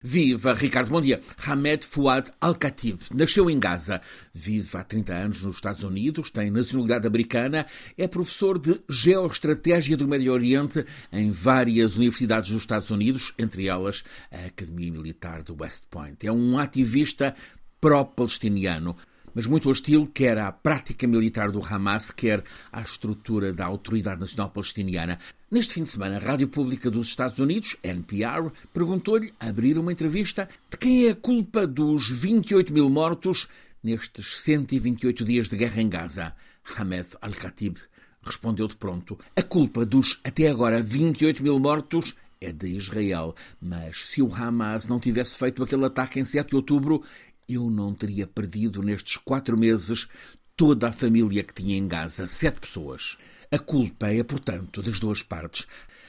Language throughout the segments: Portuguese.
Viva, Ricardo, bom dia. Hamed Fouad Al-Khatib nasceu em Gaza, vive há 30 anos nos Estados Unidos, tem nacionalidade americana, é professor de Geoestratégia do Médio Oriente em várias universidades dos Estados Unidos, entre elas a Academia Militar de West Point. É um ativista pró-palestiniano mas muito hostil quer à prática militar do Hamas, quer à estrutura da Autoridade Nacional Palestiniana. Neste fim de semana, a Rádio Pública dos Estados Unidos, NPR, perguntou-lhe, a abrir uma entrevista, de quem é a culpa dos 28 mil mortos nestes 128 dias de guerra em Gaza. Hamed Al-Khatib respondeu de pronto: a culpa dos até agora 28 mil mortos é de Israel. Mas se o Hamas não tivesse feito aquele ataque em 7 de outubro, eu não teria perdido nestes quatro meses toda a família que tinha em Gaza, sete pessoas. A culpa é, portanto, das duas partes.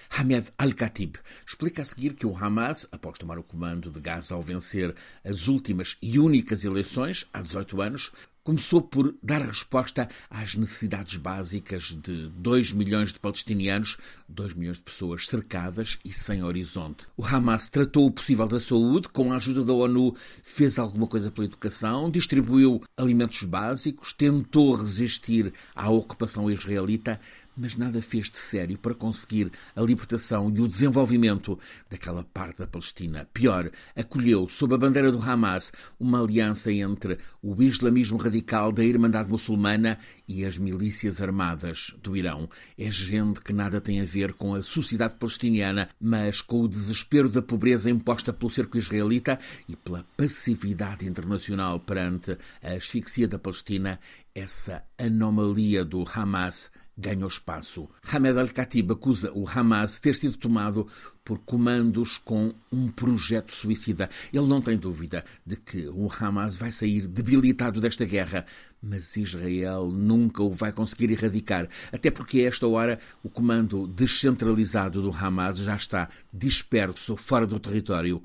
Hamed Al-Khatib explica a seguir que o Hamas, após tomar o comando de Gaza ao vencer as últimas e únicas eleições, há 18 anos, começou por dar resposta às necessidades básicas de 2 milhões de palestinianos, 2 milhões de pessoas cercadas e sem horizonte. O Hamas tratou o possível da saúde, com a ajuda da ONU, fez alguma coisa pela educação, distribuiu alimentos básicos, tentou resistir à ocupação israelita, mas nada fez de sério para conseguir a libertação e o desenvolvimento daquela parte da Palestina. Pior, acolheu, sob a bandeira do Hamas, uma aliança entre o islamismo radical da Irmandade Muçulmana e as milícias armadas do Irão. É gente que nada tem a ver com a sociedade palestiniana, mas com o desespero da pobreza imposta pelo cerco israelita e pela passividade internacional perante a asfixia da Palestina, essa anomalia do Hamas ganhou espaço. Hamed al-Khatib acusa o Hamas ter sido tomado por comandos com um projeto suicida. Ele não tem dúvida de que o Hamas vai sair debilitado desta guerra, mas Israel nunca o vai conseguir erradicar, até porque a esta hora o comando descentralizado do Hamas já está disperso fora do território.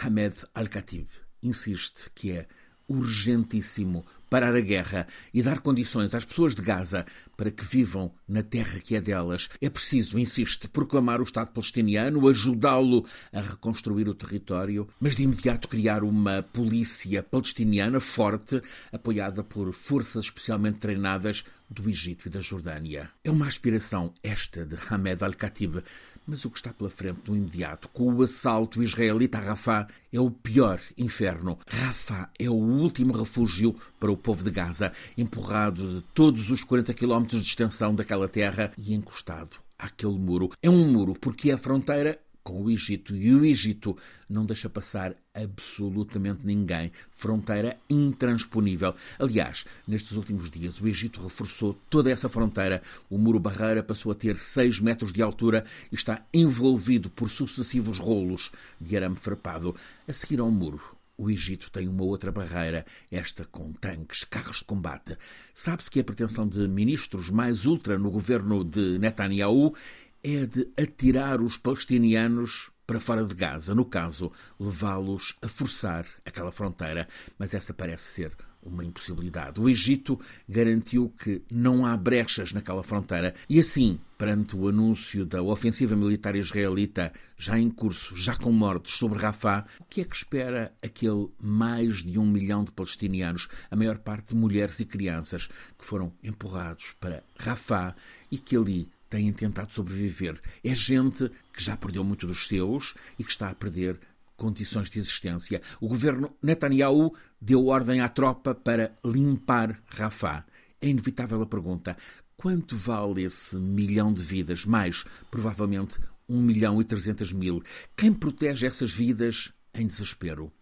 Hamed al-Khatib insiste que é urgentíssimo parar a guerra e dar condições às pessoas de Gaza para que vivam na terra que é delas. É preciso, insiste, proclamar o Estado palestiniano, ajudá-lo a reconstruir o território, mas de imediato criar uma polícia palestiniana forte, apoiada por forças especialmente treinadas do Egito e da Jordânia. É uma aspiração esta de Hamed al-Khatib, mas o que está pela frente no imediato, com o assalto israelita a Rafah, é o pior inferno. Rafah é o último refúgio para o povo de Gaza, empurrado de todos os 40 quilómetros de extensão daquela terra e encostado àquele muro. É um muro porque é a fronteira com o Egito e o Egito não deixa passar absolutamente ninguém. Fronteira intransponível. Aliás, nestes últimos dias, o Egito reforçou toda essa fronteira. O muro barreira passou a ter 6 metros de altura e está envolvido por sucessivos rolos de arame farpado. A seguir ao muro, o Egito tem uma outra barreira, esta com tanques, carros de combate. Sabe-se que a pretensão de ministros mais ultra no governo de Netanyahu é de atirar os palestinianos para fora de Gaza, no caso, levá-los a forçar aquela fronteira, mas essa parece ser uma impossibilidade. O Egito garantiu que não há brechas naquela fronteira e assim, perante o anúncio da ofensiva militar israelita já em curso, já com mortes sobre Rafah, o que é que espera aquele mais de um milhão de palestinianos, a maior parte mulheres e crianças, que foram empurrados para Rafah e que ali têm tentado sobreviver. É gente que já perdeu muito dos seus e que está a perder condições de existência. O governo Netanyahu deu ordem à tropa para limpar Rafah. É inevitável a pergunta: quanto vale esse milhão de vidas? Mais, provavelmente, um milhão e trezentas mil. Quem protege essas vidas em desespero?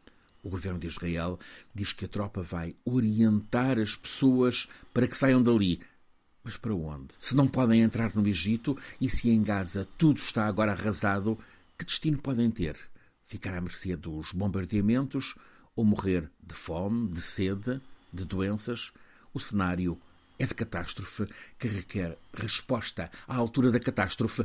O governo de Israel diz que a tropa vai orientar as pessoas para que saiam dali, mas para onde? Se não podem entrar no Egito e se em Gaza tudo está agora arrasado, que destino podem ter? Ficar à mercê dos bombardeamentos ou morrer de fome, de sede, de doenças? O cenário é de catástrofe que requer resposta à altura da catástrofe.